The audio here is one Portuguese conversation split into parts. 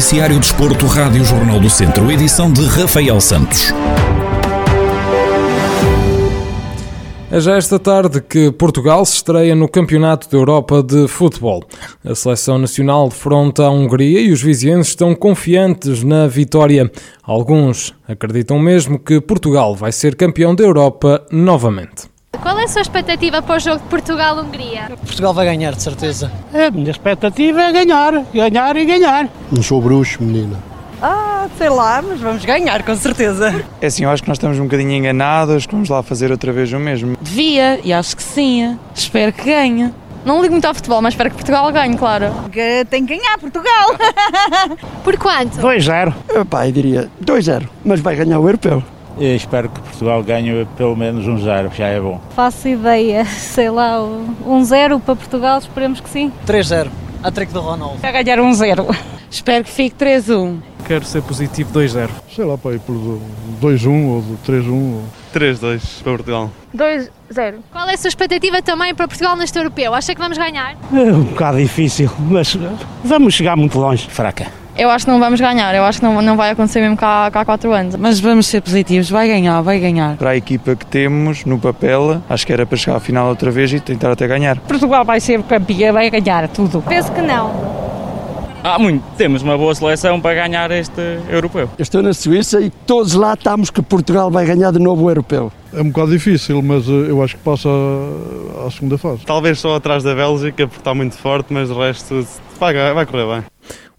Noticiário Desporto, Rádio Jornal do Centro, edição de Rafael Santos. É já esta tarde que Portugal se estreia no Campeonato da Europa de Futebol. A seleção nacional defronta a Hungria e os vizienses estão confiantes na vitória. Alguns acreditam mesmo que Portugal vai ser campeão da Europa novamente. Qual é a sua expectativa para o jogo de Portugal-Hungria? Portugal vai ganhar, de certeza. A minha expectativa é ganhar, ganhar e ganhar. Não sou bruxo, menina. Ah, sei lá, mas vamos ganhar, com certeza. É assim, eu acho que nós estamos um bocadinho enganados, que vamos lá fazer outra vez o mesmo. Devia, e acho que sim. Espero que ganhe. Não ligo muito ao futebol, mas espero que Portugal ganhe, claro. Que tem que ganhar Portugal. Por quanto? 2-0. Epá, eu diria 2-0, mas vai ganhar o europeu. Eu espero que Portugal ganhe pelo menos um zero, já é bom. Faço ideia, sei lá, um zero para Portugal, esperemos que sim. 3-0, a trick do Ronaldo. Vai ganhar um zero. Espero que fique 3-1. Quero ser positivo 2-0. Sei lá, pai, por 2-1 ou 3-1. Ou... 3-2 para Portugal. 2-0. Qual é a sua expectativa também para Portugal neste europeu? Acha que vamos ganhar? É um bocado difícil, mas vamos chegar muito longe. Fraca. Eu acho que não vamos ganhar, eu acho que não, não vai acontecer mesmo cá, cá há 4 anos. Mas vamos ser positivos, vai ganhar, vai ganhar. Para a equipa que temos no papel, acho que era para chegar à final outra vez e tentar até ganhar. Portugal vai ser campeão, vai ganhar tudo. Penso que não. Há muito. Temos uma boa seleção para ganhar este europeu. Eu estou na Suíça e todos lá estamos que Portugal vai ganhar de novo o europeu. É um bocado difícil, mas eh, eu acho que passa à segunda fase. Talvez só atrás da Bélgica, porque está muito forte, mas o resto vai, vai correr bem.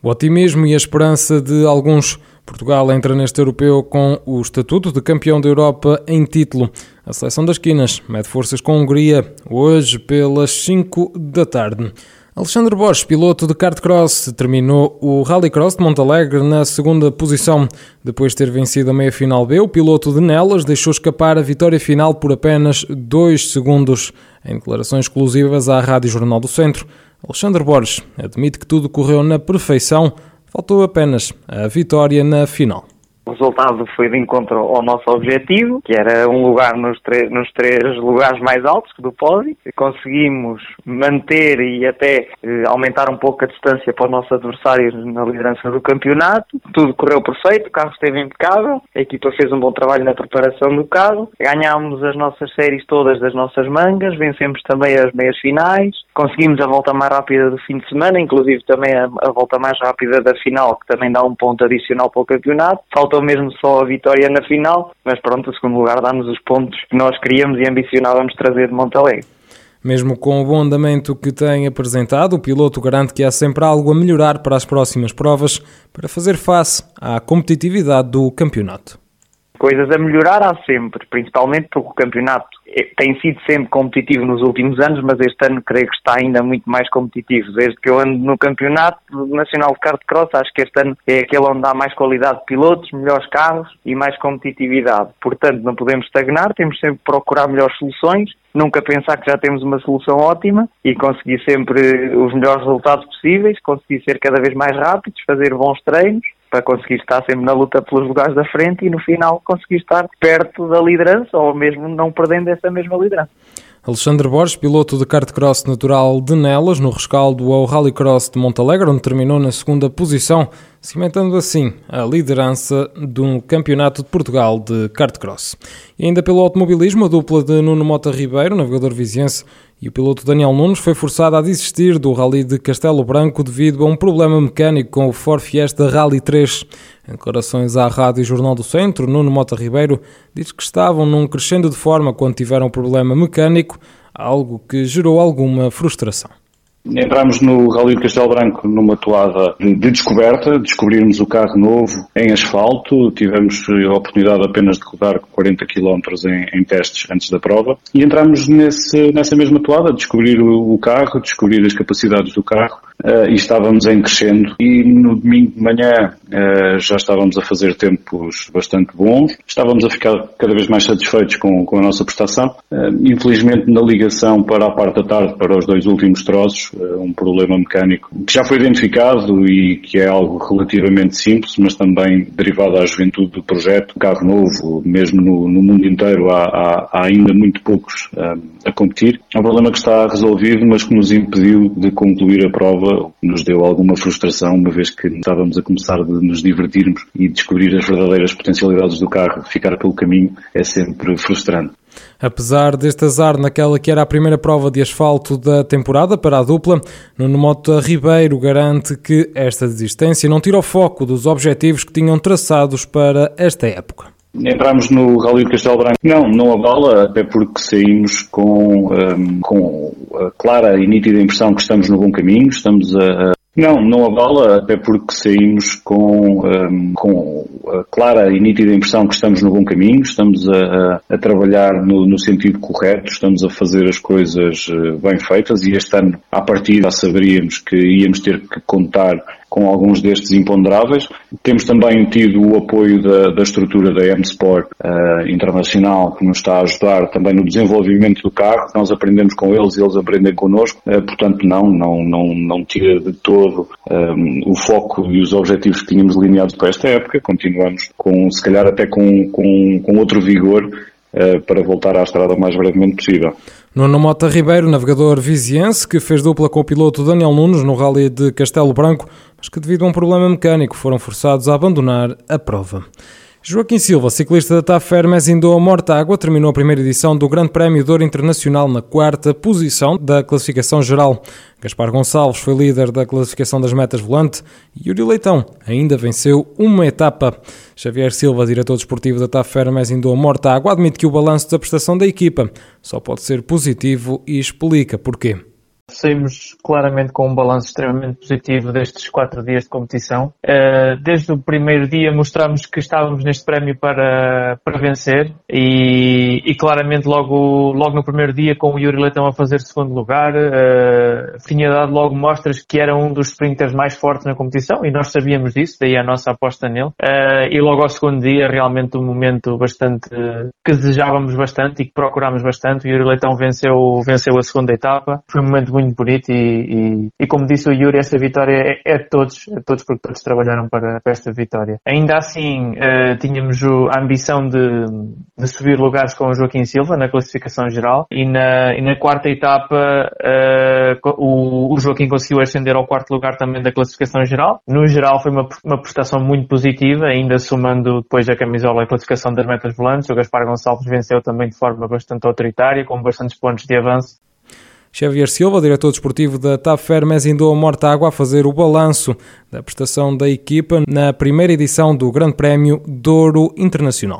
O otimismo e a esperança de alguns. Portugal entra neste europeu com o estatuto de campeão da Europa em título. A seleção das quinas mede forças com a Hungria hoje pelas 5 da tarde. Alexandre Borges, piloto de kart cross, terminou o Rallycross de Montalegre na segunda posição. Depois de ter vencido a meia-final B, o piloto de Nelas deixou escapar a vitória final por apenas 2 segundos. Em declarações exclusivas à Rádio Jornal do Centro, Alexandre Borges admite que tudo correu na perfeição, faltou apenas a vitória na final. O resultado foi de encontro ao nosso objetivo, que era um lugar nos, nos três lugares mais altos do pódio. Conseguimos manter e até eh, aumentar um pouco a distância para os nossos adversários na liderança do campeonato. Tudo correu perfeito, o carro esteve impecável, a equipa fez um bom trabalho na preparação do carro. Ganhámos as nossas séries todas das nossas mangas, vencemos também as meias finais, conseguimos a volta mais rápida do fim de semana, inclusive também a, a volta mais rápida da final, que também dá um ponto adicional para o campeonato. Faltou mesmo só a vitória na final, mas pronto, o segundo lugar dá-nos os pontos que nós queríamos e ambicionávamos trazer de Montalegre. Mesmo com o bom andamento que tem apresentado, o piloto garante que há sempre algo a melhorar para as próximas provas para fazer face à competitividade do campeonato. Coisas a melhorar há sempre, principalmente porque o campeonato tem sido sempre competitivo nos últimos anos, mas este ano creio que está ainda muito mais competitivo. Desde que eu ando no campeonato nacional de kart cross, acho que este ano é aquele onde há mais qualidade de pilotos, melhores carros e mais competitividade. Portanto, não podemos estagnar, temos sempre que procurar melhores soluções, nunca pensar que já temos uma solução ótima e conseguir sempre os melhores resultados possíveis, conseguir ser cada vez mais rápidos, fazer bons treinos para conseguir estar sempre na luta pelos lugares da frente e no final conseguir estar perto da liderança ou mesmo não perdendo essa mesma liderança. Alexandre Borges, piloto de kart cross natural de Nelas, no rescaldo ao Rallycross de Montalegre, onde terminou na segunda posição, cimentando assim a liderança do Campeonato de Portugal de kart cross. E ainda pelo automobilismo, a dupla de Nuno Mota Ribeiro, navegador viziense, e o piloto Daniel Nunes foi forçado a desistir do Rally de Castelo Branco devido a um problema mecânico com o Ford Fiesta Rally 3. Em declarações à Rádio Jornal do Centro, Nuno Mota Ribeiro diz que estavam num crescendo de forma quando tiveram um problema mecânico, algo que gerou alguma frustração. Entramos no Rally de Castelo Branco numa toada de descoberta, descobrirmos o carro novo em asfalto, tivemos a oportunidade apenas de rodar 40 km em, em testes antes da prova e entramos nesse, nessa mesma toada, descobrir o, o carro, descobrir as capacidades do carro uh, e estávamos em crescendo e no domingo de manhã uh, já estávamos a fazer tempos bastante bons, estávamos a ficar cada vez mais satisfeitos com, com a nossa prestação. Uh, infelizmente na ligação para a parte da tarde, para os dois últimos troços, um problema mecânico que já foi identificado e que é algo relativamente simples, mas também derivado à juventude do projeto, carro novo, mesmo no, no mundo inteiro há, há, há, ainda muito poucos a competir. É um problema que está resolvido, mas que nos impediu de concluir a prova nos deu alguma frustração, uma vez que estávamos a começar de nos divertirmos e descobrir as verdadeiras potencialidades do carro, ficar pelo caminho é sempre frustrante. Apesar deste azar naquela que era a primeira prova de asfalto da temporada para a dupla, Nuno Mota Ribeiro garante que esta desistência não tira o foco dos objetivos que tinham traçados para esta época. Entramos no Rally de Castelo Branco. Não, não abala, até porque saímos com, um, com a clara e nítida impressão que estamos no bom caminho, estamos a, não, não abala, até porque saímos com, um, com a clara e nítida impressão que estamos no bom caminho, estamos a, a trabalhar no, no, sentido correto, estamos a fazer as coisas eh, bem feitas e este ano, à partida, saberíamos que íamos ter que contar com alguns destes imponderáveis. Temos também tido o apoio da, da estrutura da M-Sport uh, Internacional, que nos está a ajudar também no desenvolvimento do carro. Nós aprendemos com eles e eles aprendem connosco. Uh, portanto, não, não, não, não tira de todo um, eh, o foco e os objetivos que tínhamos delineados para esta época. Continuamos com, se calhar até com, com, com outro vigor para voltar à estrada o mais brevemente possível. Nuno Mota Ribeiro, navegador viziense, que fez dupla com o piloto Daniel Nunes no Rally de Castelo Branco, mas que devido a um problema mecânico foram forçados a abandonar a prova. Joaquim Silva, ciclista da TAF Hermes Indoa Mortágua, terminou a primeira edição do Grande Prémio de Internacional na quarta posição da classificação geral. Gaspar Gonçalves foi líder da classificação das metas volante e Yuri Leitão ainda venceu uma etapa. Xavier Silva, diretor desportivo da TAF Hermes Indoa Mortágua, admite que o balanço da prestação da equipa só pode ser positivo e explica porquê. Saímos claramente com um balanço extremamente positivo destes quatro dias de competição. Eh, desde o primeiro dia mostramos que estávamos neste prémio para, para vencer e, e claramente logo, logo no primeiro dia com o Yuri Leitão a fazer segundo lugar tinha dado logo mostras que era um dos sprinters mais fortes na competição e nós sabíamos disso, daí a nossa aposta nele. Uh, e logo ao segundo dia realmente um momento bastante que desejávamos bastante e que procurámos bastante. O Yuri Leitão venceu, venceu a segunda etapa. Foi um momento muito muito bonito e, e, e, como disse o Yuri, essa vitória é, é de todos, é de todos porque todos trabalharam para, para esta vitória. Ainda assim, uh, tínhamos o, a ambição de, de, subir lugares com o Joaquim Silva na classificação geral e na, e na quarta etapa uh, o, o, Joaquim conseguiu ascender ao quarto lugar também da classificação geral. No geral foi uma, uma prestação muito positiva, ainda somando depois a camisola a classificação das metas volantes. O Gaspar Gonçalves venceu também de forma bastante autoritária, com bastantes pontos de avanço. Xavier Silva, diretor desportivo da TAP Fermes, indou a Mortágua a fazer o balanço da prestação da equipa na primeira edição do Grande Prémio Douro Internacional.